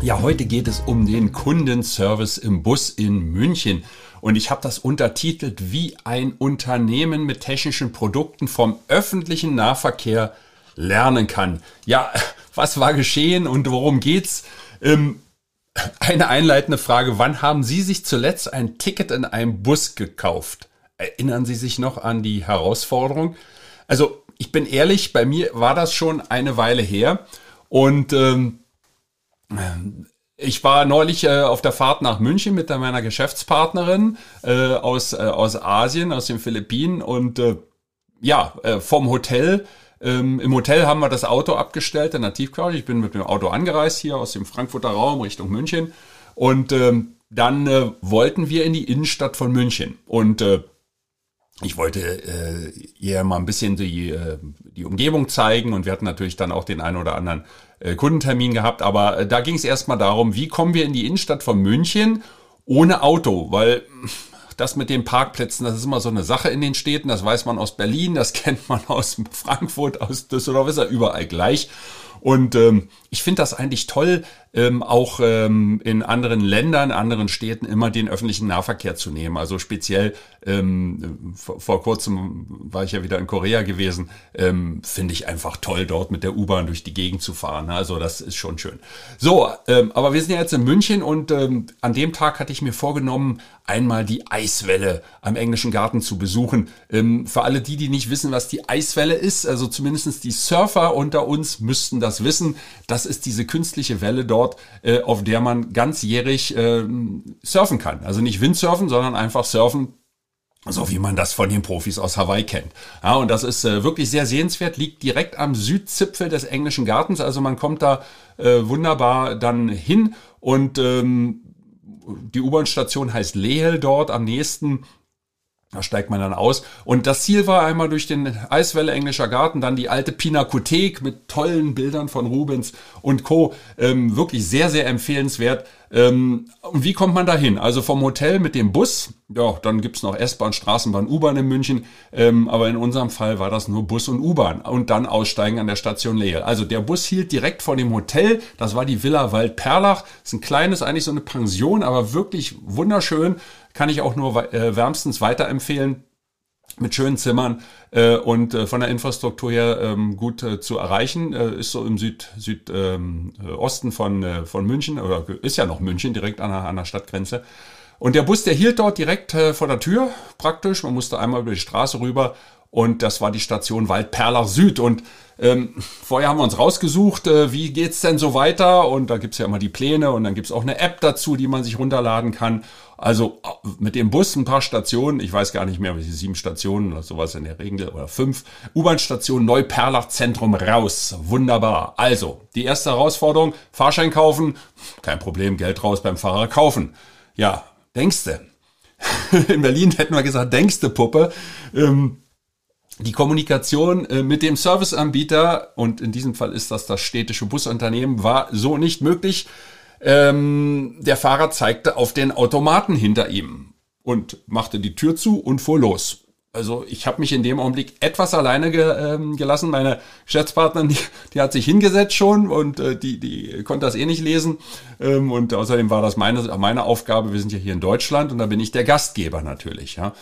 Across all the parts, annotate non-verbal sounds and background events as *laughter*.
Ja, heute geht es um den Kundenservice im Bus in München. Und ich habe das untertitelt, wie ein Unternehmen mit technischen Produkten vom öffentlichen Nahverkehr lernen kann. Ja, *laughs* was war geschehen und worum geht's? Ähm, eine einleitende Frage. Wann haben Sie sich zuletzt ein Ticket in einem Bus gekauft? Erinnern Sie sich noch an die Herausforderung? Also, ich bin ehrlich, bei mir war das schon eine Weile her. Und ähm, ich war neulich äh, auf der Fahrt nach München mit meiner Geschäftspartnerin äh, aus, äh, aus Asien, aus den Philippinen und äh, ja, äh, vom Hotel. Ähm, Im Hotel haben wir das Auto abgestellt in der Tiefgarage. Ich bin mit dem Auto angereist hier aus dem Frankfurter Raum Richtung München und ähm, dann äh, wollten wir in die Innenstadt von München und äh, ich wollte äh, ihr mal ein bisschen die, äh, die Umgebung zeigen und wir hatten natürlich dann auch den einen oder anderen äh, Kundentermin gehabt, aber äh, da ging es erstmal darum, wie kommen wir in die Innenstadt von München ohne Auto, weil das mit den Parkplätzen, das ist immer so eine Sache in den Städten, das weiß man aus Berlin, das *laughs* kennt man aus Frankfurt, aus Düsseldorf, ist ja überall gleich. Und ähm, ich finde das eigentlich toll, ähm, auch ähm, in anderen Ländern, anderen Städten immer den öffentlichen Nahverkehr zu nehmen. Also speziell ähm, vor, vor kurzem war ich ja wieder in Korea gewesen, ähm, finde ich einfach toll, dort mit der U-Bahn durch die Gegend zu fahren. Also das ist schon schön. So, ähm, aber wir sind ja jetzt in München und ähm, an dem Tag hatte ich mir vorgenommen, einmal die Eiswelle am englischen Garten zu besuchen. Ähm, für alle die, die nicht wissen, was die Eiswelle ist, also zumindestens die Surfer unter uns müssten das wissen. Das ist diese künstliche Welle dort, äh, auf der man ganzjährig äh, surfen kann. Also nicht Windsurfen, sondern einfach surfen so wie man das von den Profis aus Hawaii kennt. Ja, und das ist äh, wirklich sehr sehenswert, liegt direkt am Südzipfel des englischen Gartens, also man kommt da äh, wunderbar dann hin und ähm, die U-Bahn-Station heißt Lehel dort am nächsten da steigt man dann aus. Und das Ziel war einmal durch den Eiswelle Englischer Garten, dann die alte Pinakothek mit tollen Bildern von Rubens und Co. Ähm, wirklich sehr, sehr empfehlenswert. Ähm, und wie kommt man da hin? Also vom Hotel mit dem Bus, ja, dann gibt's noch S-Bahn, Straßenbahn, U-Bahn in München. Ähm, aber in unserem Fall war das nur Bus und U-Bahn. Und dann aussteigen an der Station Lehe. Also der Bus hielt direkt vor dem Hotel. Das war die Villa Waldperlach. Ist ein kleines, eigentlich so eine Pension, aber wirklich wunderschön kann ich auch nur äh, wärmstens weiterempfehlen mit schönen Zimmern äh, und äh, von der Infrastruktur her ähm, gut äh, zu erreichen. Äh, ist so im Süd, Südosten ähm, von, äh, von München, oder ist ja noch München, direkt an der, an der Stadtgrenze. Und der Bus, der hielt dort direkt äh, vor der Tür, praktisch. Man musste einmal über die Straße rüber und das war die Station Waldperlach Süd. Und ähm, vorher haben wir uns rausgesucht, äh, wie geht's denn so weiter? Und da gibt's ja immer die Pläne und dann gibt's auch eine App dazu, die man sich runterladen kann. Also äh, mit dem Bus ein paar Stationen, ich weiß gar nicht mehr, welche sieben Stationen oder sowas in der Regel oder fünf. U-Bahn-Station Neuperlach Zentrum raus. Wunderbar. Also, die erste Herausforderung, Fahrschein kaufen, kein Problem, Geld raus beim Fahrer kaufen. Ja, denkste. *laughs* In Berlin hätten wir gesagt, denkste Puppe. Ähm, die Kommunikation äh, mit dem Serviceanbieter, und in diesem Fall ist das das städtische Busunternehmen, war so nicht möglich. Ähm, der Fahrer zeigte auf den Automaten hinter ihm und machte die Tür zu und fuhr los. Also ich habe mich in dem Augenblick etwas alleine ge, ähm, gelassen. Meine Geschäftspartnerin, die, die hat sich hingesetzt schon und äh, die, die konnte das eh nicht lesen. Ähm, und außerdem war das meine, meine Aufgabe. Wir sind ja hier in Deutschland und da bin ich der Gastgeber natürlich. Ja.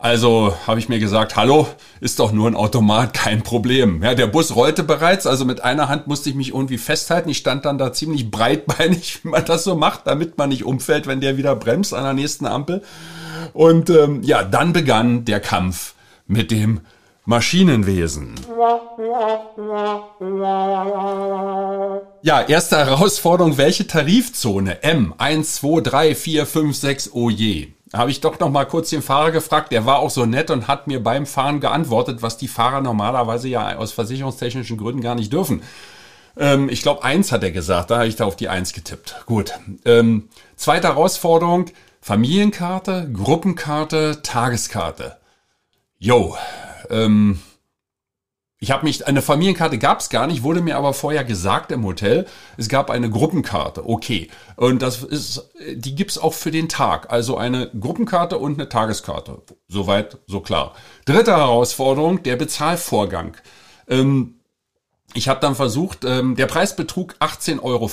Also habe ich mir gesagt, hallo, ist doch nur ein Automat, kein Problem. Ja, der Bus rollte bereits, also mit einer Hand musste ich mich irgendwie festhalten. Ich stand dann da ziemlich breitbeinig, *laughs* wie man das so macht, damit man nicht umfällt, wenn der wieder bremst an der nächsten Ampel. Und ähm, ja, dann begann der Kampf mit dem Maschinenwesen. Ja, erste Herausforderung, welche Tarifzone? M, 1, 2, 3, 4, 5, 6, oh je habe ich doch noch mal kurz den Fahrer gefragt. Der war auch so nett und hat mir beim Fahren geantwortet, was die Fahrer normalerweise ja aus versicherungstechnischen Gründen gar nicht dürfen. Ähm, ich glaube, eins hat er gesagt, da habe ich da auf die eins getippt. Gut. Ähm, zweite Herausforderung, Familienkarte, Gruppenkarte, Tageskarte. Yo, ähm, ich habe mich, eine Familienkarte gab es gar nicht, wurde mir aber vorher gesagt im Hotel, es gab eine Gruppenkarte, okay. Und das ist, die gibt's auch für den Tag. Also eine Gruppenkarte und eine Tageskarte. Soweit, so klar. Dritte Herausforderung, der Bezahlvorgang. Ähm, ich habe dann versucht, ähm, der Preis betrug 18,40 Euro,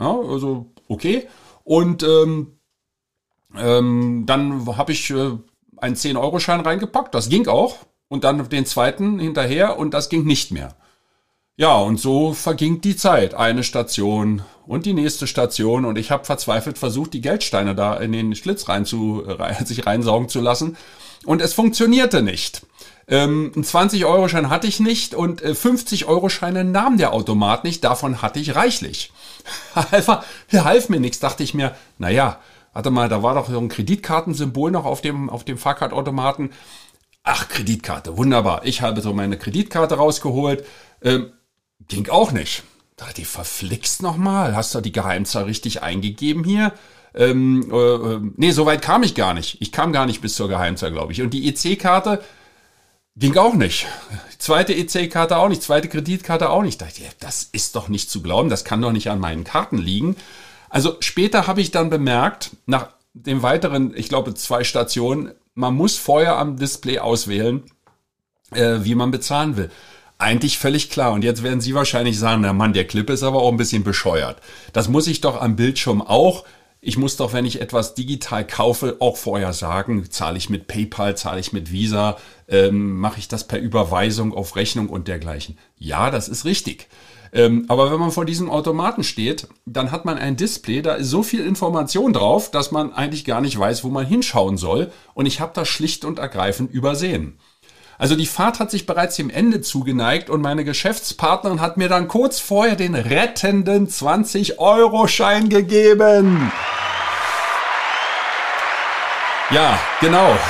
ja, also okay. Und ähm, ähm, dann habe ich äh, einen 10-Euro-Schein reingepackt, das ging auch und dann den zweiten hinterher und das ging nicht mehr. Ja, und so verging die Zeit. Eine Station und die nächste Station und ich habe verzweifelt versucht, die Geldsteine da in den Schlitz rein zu, *laughs* rein, sich reinsaugen zu lassen und es funktionierte nicht. Ähm, ein 20-Euro-Schein hatte ich nicht und äh, 50-Euro-Scheine nahm der Automat nicht, davon hatte ich reichlich. *laughs* Einfach, half mir nichts, dachte ich mir, naja, warte mal, da war doch so ein Kreditkartensymbol noch auf dem, auf dem Fahrkartautomaten. Ach, Kreditkarte, wunderbar. Ich habe so meine Kreditkarte rausgeholt. Ähm, ging auch nicht. Da die verflixt nochmal. Hast du die Geheimzahl richtig eingegeben hier? Ähm, äh, äh, nee, so weit kam ich gar nicht. Ich kam gar nicht bis zur Geheimzahl, glaube ich. Und die EC-Karte ging auch nicht. zweite EC-Karte auch nicht, zweite Kreditkarte auch nicht. Da dachte ich, das ist doch nicht zu glauben, das kann doch nicht an meinen Karten liegen. Also später habe ich dann bemerkt, nach dem weiteren, ich glaube, zwei Stationen, man muss vorher am Display auswählen, äh, wie man bezahlen will. Eigentlich völlig klar. Und jetzt werden Sie wahrscheinlich sagen, na Mann, der Clip ist aber auch ein bisschen bescheuert. Das muss ich doch am Bildschirm auch. Ich muss doch, wenn ich etwas digital kaufe, auch vorher sagen, zahle ich mit PayPal, zahle ich mit Visa, ähm, mache ich das per Überweisung auf Rechnung und dergleichen. Ja, das ist richtig. Ähm, aber wenn man vor diesem Automaten steht, dann hat man ein Display, da ist so viel Information drauf, dass man eigentlich gar nicht weiß, wo man hinschauen soll. Und ich habe das schlicht und ergreifend übersehen. Also die Fahrt hat sich bereits dem Ende zugeneigt und meine Geschäftspartnerin hat mir dann kurz vorher den rettenden 20-Euro-Schein gegeben. Ja, genau. *laughs*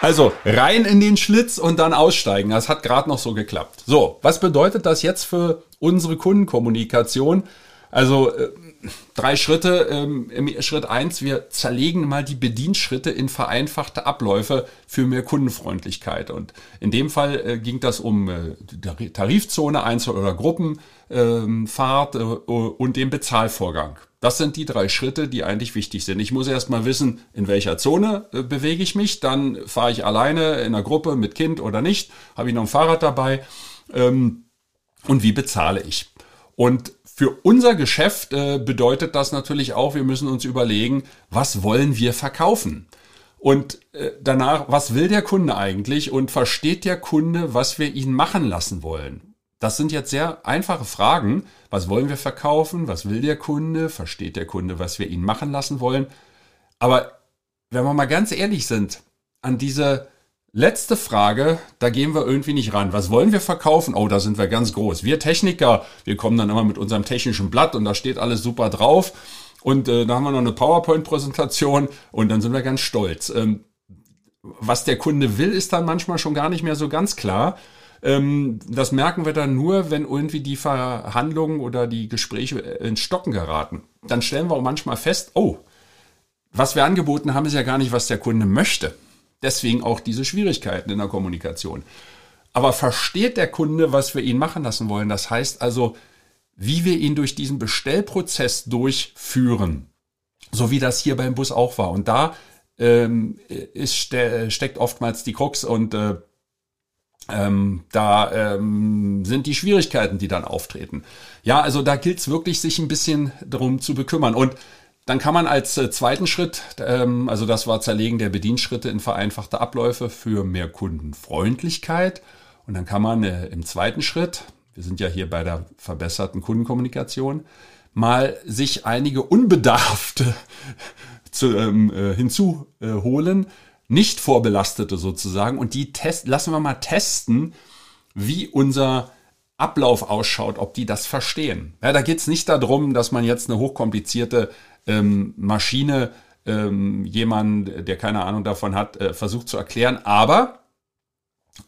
Also rein in den Schlitz und dann aussteigen. Das hat gerade noch so geklappt. So, was bedeutet das jetzt für unsere Kundenkommunikation? Also äh, drei Schritte. Ähm, Im Schritt eins: wir zerlegen mal die Bedienschritte in vereinfachte Abläufe für mehr Kundenfreundlichkeit. Und in dem Fall äh, ging das um äh, Tarifzone, Einzel- oder Gruppenfahrt ähm, äh, und den Bezahlvorgang. Das sind die drei Schritte, die eigentlich wichtig sind. Ich muss erst mal wissen, in welcher Zone äh, bewege ich mich. Dann fahre ich alleine in einer Gruppe mit Kind oder nicht. Habe ich noch ein Fahrrad dabei? Ähm, und wie bezahle ich? Und für unser Geschäft äh, bedeutet das natürlich auch, wir müssen uns überlegen, was wollen wir verkaufen? Und äh, danach, was will der Kunde eigentlich? Und versteht der Kunde, was wir ihn machen lassen wollen? Das sind jetzt sehr einfache Fragen. Was wollen wir verkaufen? Was will der Kunde? Versteht der Kunde, was wir ihn machen lassen wollen? Aber wenn wir mal ganz ehrlich sind, an diese letzte Frage, da gehen wir irgendwie nicht ran. Was wollen wir verkaufen? Oh, da sind wir ganz groß. Wir Techniker, wir kommen dann immer mit unserem technischen Blatt und da steht alles super drauf. Und äh, da haben wir noch eine PowerPoint-Präsentation und dann sind wir ganz stolz. Ähm, was der Kunde will, ist dann manchmal schon gar nicht mehr so ganz klar. Ähm, das merken wir dann nur, wenn irgendwie die Verhandlungen oder die Gespräche ins Stocken geraten. Dann stellen wir auch manchmal fest, oh, was wir angeboten haben, ist ja gar nicht, was der Kunde möchte. Deswegen auch diese Schwierigkeiten in der Kommunikation. Aber versteht der Kunde, was wir ihn machen lassen wollen? Das heißt also, wie wir ihn durch diesen Bestellprozess durchführen. So wie das hier beim Bus auch war. Und da ähm, ist, steckt oftmals die Krux und äh, ähm, da ähm, sind die Schwierigkeiten, die dann auftreten. Ja, also da gilt es wirklich, sich ein bisschen darum zu bekümmern. Und dann kann man als äh, zweiten Schritt, ähm, also das war Zerlegen der Bedienschritte in vereinfachte Abläufe für mehr Kundenfreundlichkeit. Und dann kann man äh, im zweiten Schritt, wir sind ja hier bei der verbesserten Kundenkommunikation, mal sich einige unbedarfte *laughs* zu, ähm, äh, hinzuholen, nicht vorbelastete sozusagen und die test lassen wir mal testen, wie unser Ablauf ausschaut, ob die das verstehen. Ja, da geht es nicht darum, dass man jetzt eine hochkomplizierte ähm, Maschine ähm, jemand, der keine Ahnung davon hat, äh, versucht zu erklären, aber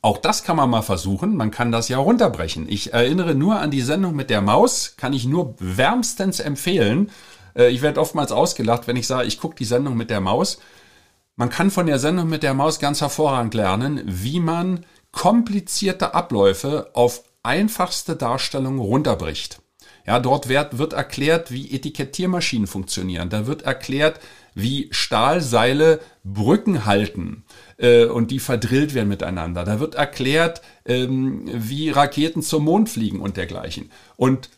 Auch das kann man mal versuchen. Man kann das ja runterbrechen. Ich erinnere nur an die Sendung mit der Maus. Kann ich nur wärmstens empfehlen. Äh, ich werde oftmals ausgelacht, wenn ich sage, ich gucke die Sendung mit der Maus. Man kann von der Sendung mit der Maus ganz hervorragend lernen, wie man komplizierte Abläufe auf einfachste Darstellungen runterbricht. Ja, dort wird, wird erklärt, wie Etikettiermaschinen funktionieren. Da wird erklärt, wie Stahlseile Brücken halten äh, und die verdrillt werden miteinander. Da wird erklärt, ähm, wie Raketen zum Mond fliegen und dergleichen. Und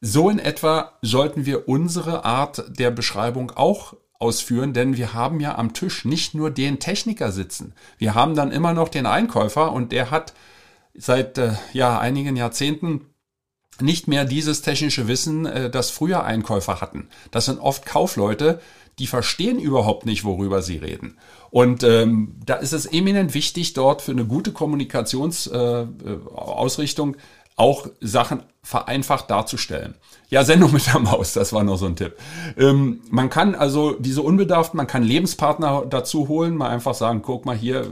so in etwa sollten wir unsere Art der Beschreibung auch ausführen, denn wir haben ja am Tisch nicht nur den Techniker sitzen. Wir haben dann immer noch den Einkäufer und der hat seit äh, ja einigen Jahrzehnten nicht mehr dieses technische Wissen, äh, das früher Einkäufer hatten. Das sind oft Kaufleute, die verstehen überhaupt nicht, worüber sie reden. Und ähm, da ist es eminent wichtig, dort für eine gute Kommunikationsausrichtung äh, auch Sachen vereinfacht darzustellen. Ja, Sendung *laughs* mit der Maus, das war noch so ein Tipp. Ähm, man kann also diese unbedarft, man kann Lebenspartner dazu holen, mal einfach sagen, guck mal hier,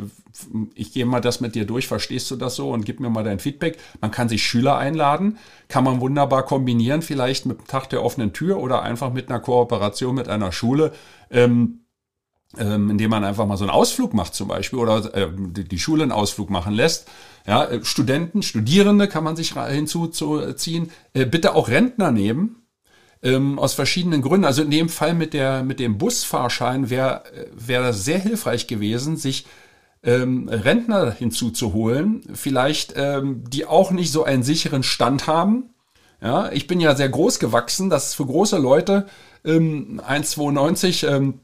ich gehe mal das mit dir durch, verstehst du das so und gib mir mal dein Feedback. Man kann sich Schüler einladen, kann man wunderbar kombinieren, vielleicht mit dem Tag der offenen Tür oder einfach mit einer Kooperation mit einer Schule. Ähm, ähm, indem man einfach mal so einen Ausflug macht zum Beispiel oder äh, die Schule einen Ausflug machen lässt. Ja, äh, Studenten, Studierende kann man sich hinzuziehen. Äh, bitte auch Rentner nehmen. Ähm, aus verschiedenen Gründen. Also in dem Fall mit der mit dem Busfahrschein wäre äh, wäre das sehr hilfreich gewesen, sich ähm, Rentner hinzuzuholen, vielleicht ähm, die auch nicht so einen sicheren Stand haben. Ja, ich bin ja sehr groß gewachsen. Das ist für große Leute ähm, 1,92 ähm,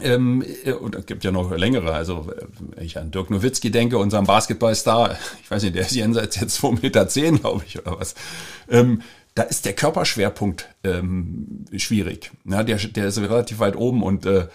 ähm, äh, und es gibt ja noch längere, also wenn äh, ich an Dirk Nowitzki denke, unserem Basketballstar, ich weiß nicht, der ist jenseits jetzt 2,10 Meter, zehn, glaube ich, oder was. Ähm, da ist der Körperschwerpunkt ähm, schwierig. Ja, der, der ist relativ weit oben und äh,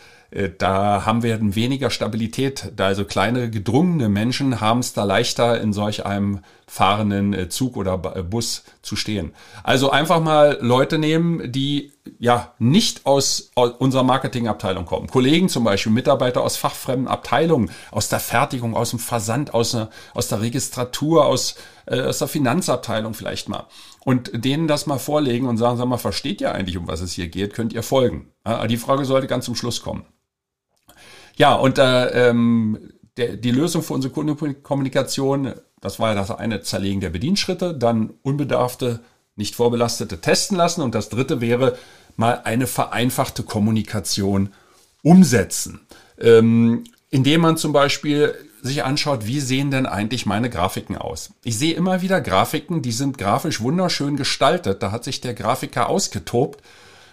da haben wir weniger Stabilität. Da also kleine gedrungene Menschen haben es da leichter in solch einem fahrenden äh, Zug oder äh, Bus zu stehen. Also einfach mal Leute nehmen, die ja nicht aus unserer Marketingabteilung kommen. Kollegen zum Beispiel, Mitarbeiter aus fachfremden Abteilungen, aus der Fertigung, aus dem Versand, aus, der, aus der Registratur, aus, äh, aus der Finanzabteilung vielleicht mal. Und denen das mal vorlegen und sagen, sag mal, versteht ihr eigentlich, um was es hier geht? Könnt ihr folgen? Die Frage sollte ganz zum Schluss kommen. Ja, und äh, ähm, der, die Lösung für unsere Kundenkommunikation, das war ja das eine Zerlegen der Bedienschritte, dann unbedarfte, nicht vorbelastete testen lassen und das dritte wäre mal eine vereinfachte Kommunikation umsetzen. Ähm, indem man zum Beispiel sich anschaut, wie sehen denn eigentlich meine Grafiken aus? Ich sehe immer wieder Grafiken, die sind grafisch wunderschön gestaltet. Da hat sich der Grafiker ausgetobt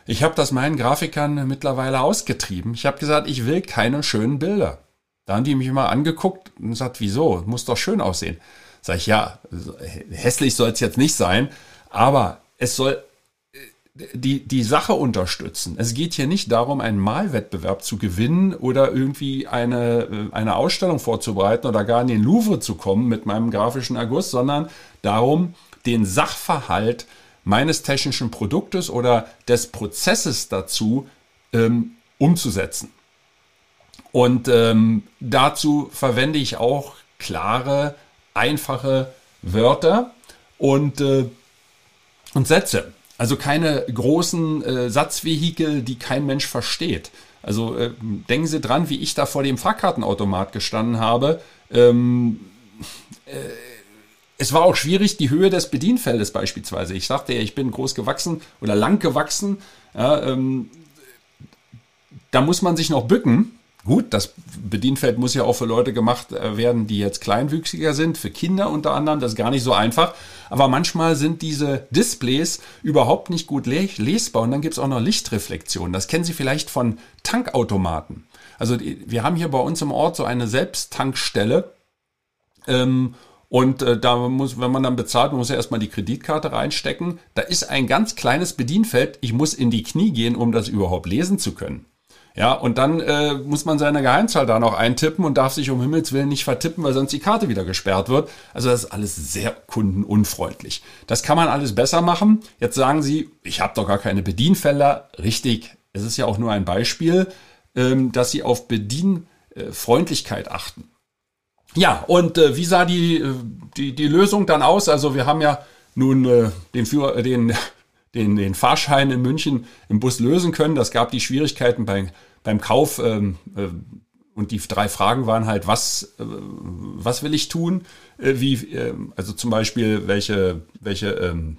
ich habe das meinen Grafikern mittlerweile ausgetrieben. Ich habe gesagt, ich will keine schönen Bilder. Da haben die mich mal angeguckt und gesagt, wieso? Muss doch schön aussehen. Sag ich, ja, hässlich soll es jetzt nicht sein, aber es soll äh, die, die Sache unterstützen. Es geht hier nicht darum, einen Malwettbewerb zu gewinnen oder irgendwie eine, äh, eine Ausstellung vorzubereiten oder gar in den Louvre zu kommen mit meinem grafischen Erguss, sondern darum, den Sachverhalt meines technischen Produktes oder des Prozesses dazu ähm, umzusetzen. Und ähm, dazu verwende ich auch klare, einfache Wörter und, äh, und Sätze. Also keine großen äh, Satzvehikel, die kein Mensch versteht. Also äh, denken Sie dran, wie ich da vor dem Fahrkartenautomat gestanden habe. Ähm, äh, es war auch schwierig, die Höhe des Bedienfeldes beispielsweise. Ich sagte ja, ich bin groß gewachsen oder lang gewachsen. Ja, ähm, da muss man sich noch bücken. Gut, das Bedienfeld muss ja auch für Leute gemacht äh, werden, die jetzt kleinwüchsiger sind, für Kinder unter anderem. Das ist gar nicht so einfach. Aber manchmal sind diese Displays überhaupt nicht gut lesbar und dann gibt es auch noch Lichtreflexionen. Das kennen Sie vielleicht von Tankautomaten. Also wir haben hier bei uns im Ort so eine Selbsttankstelle. Ähm, und äh, da muss, wenn man dann bezahlt, man muss ja erstmal die Kreditkarte reinstecken. Da ist ein ganz kleines Bedienfeld. Ich muss in die Knie gehen, um das überhaupt lesen zu können. Ja, und dann äh, muss man seine Geheimzahl da noch eintippen und darf sich um Himmels Willen nicht vertippen, weil sonst die Karte wieder gesperrt wird. Also das ist alles sehr kundenunfreundlich. Das kann man alles besser machen. Jetzt sagen Sie, ich habe doch gar keine Bedienfelder. Richtig, es ist ja auch nur ein Beispiel, ähm, dass Sie auf Bedienfreundlichkeit achten. Ja, und äh, wie sah die, äh, die, die Lösung dann aus? Also wir haben ja nun äh, den, Führer, den, *laughs* den, den Fahrschein in München im Bus lösen können. Das gab die Schwierigkeiten bei, beim Kauf. Ähm, äh, und die drei Fragen waren halt, was, äh, was will ich tun? Äh, wie, äh, also zum Beispiel, welche, welche ähm,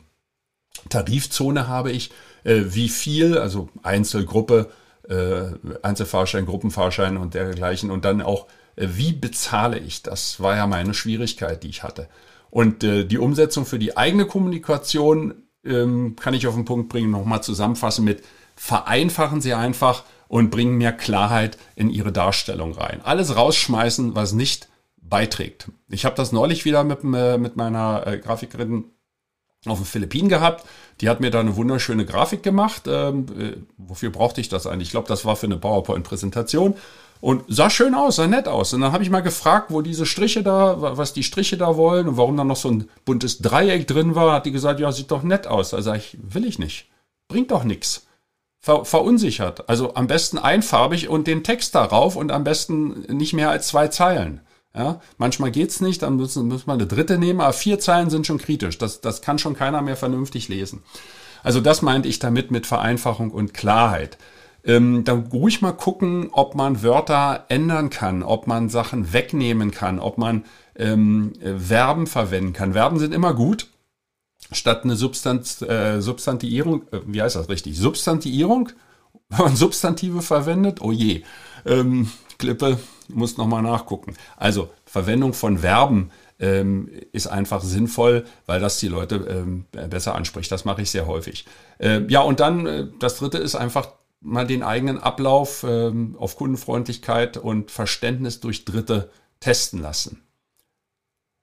Tarifzone habe ich? Äh, wie viel, also Einzelgruppe, äh, Einzelfahrschein, Gruppenfahrschein und dergleichen. Und dann auch, äh, wie bezahle ich? Das war ja meine Schwierigkeit, die ich hatte. Und äh, die Umsetzung für die eigene Kommunikation ähm, kann ich auf den Punkt bringen, nochmal zusammenfassen mit, vereinfachen Sie einfach und bringen mehr Klarheit in Ihre Darstellung rein. Alles rausschmeißen, was nicht beiträgt. Ich habe das neulich wieder mit, äh, mit meiner äh, Grafikerin auf den Philippinen gehabt. Die hat mir da eine wunderschöne Grafik gemacht. Ähm, äh, wofür brauchte ich das eigentlich? Ich glaube, das war für eine PowerPoint-Präsentation. Und sah schön aus, sah nett aus. Und dann habe ich mal gefragt, wo diese Striche da, was die Striche da wollen und warum da noch so ein buntes Dreieck drin war. Hat die gesagt, ja, sieht doch nett aus. Da sage ich, will ich nicht. Bringt doch nichts. Ver verunsichert. Also am besten einfarbig und den Text darauf und am besten nicht mehr als zwei Zeilen. Ja, manchmal geht's nicht, dann müssen, müssen wir eine dritte nehmen, aber vier Zeilen sind schon kritisch. Das, das kann schon keiner mehr vernünftig lesen. Also das meinte ich damit mit Vereinfachung und Klarheit. Ähm, dann ruhig mal gucken, ob man Wörter ändern kann, ob man Sachen wegnehmen kann, ob man ähm, Verben verwenden kann. Verben sind immer gut. Statt eine Substanz, äh, Substantivierung, äh, wie heißt das richtig? Substantivierung? *laughs* Wenn man Substantive verwendet, oh je. Ähm, Klippe, muss nochmal nachgucken. Also Verwendung von Verben ähm, ist einfach sinnvoll, weil das die Leute ähm, besser anspricht. Das mache ich sehr häufig. Äh, ja, und dann äh, das dritte ist einfach mal den eigenen Ablauf ähm, auf Kundenfreundlichkeit und Verständnis durch Dritte testen lassen.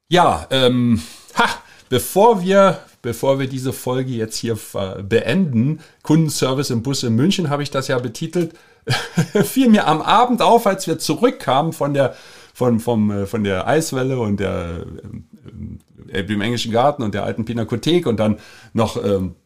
Ja, ähm, *laughs* ha, bevor wir, bevor wir diese Folge jetzt hier beenden, Kundenservice im Bus in München habe ich das ja betitelt, *laughs* fiel mir am Abend auf, als wir zurückkamen von der, von, vom, äh, von der Eiswelle und der, äh, dem englischen Garten und der alten Pinakothek und dann noch ähm,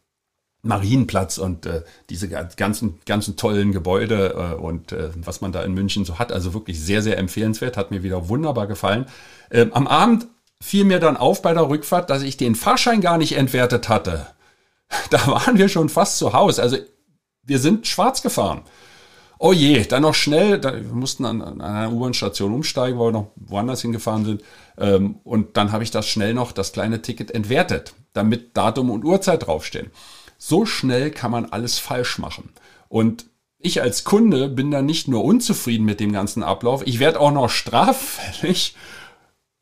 Marienplatz und äh, diese ganzen, ganzen tollen Gebäude äh, und äh, was man da in München so hat. Also wirklich sehr, sehr empfehlenswert, hat mir wieder wunderbar gefallen. Ähm, am Abend fiel mir dann auf bei der Rückfahrt, dass ich den Fahrschein gar nicht entwertet hatte. *laughs* Da waren wir schon fast zu Hause. Also wir sind schwarz gefahren. Oh je, dann noch schnell, da, wir mussten an, an einer U-Bahn-Station umsteigen, weil wir noch woanders hingefahren sind. Ähm, und dann habe ich das schnell noch, das kleine Ticket entwertet, damit Datum und Uhrzeit draufstehen. So schnell kann man alles falsch machen. Und ich als Kunde bin da nicht nur unzufrieden mit dem ganzen Ablauf, ich werde auch noch straffällig,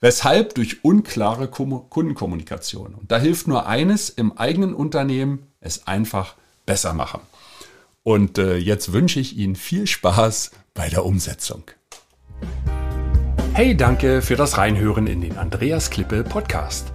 weshalb durch unklare Kundenkommunikation. Und da hilft nur eines im eigenen Unternehmen, es einfach besser machen. Und äh, jetzt wünsche ich Ihnen viel Spaß bei der Umsetzung. Hey, danke für das Reinhören in den Andreas Klippe Podcast.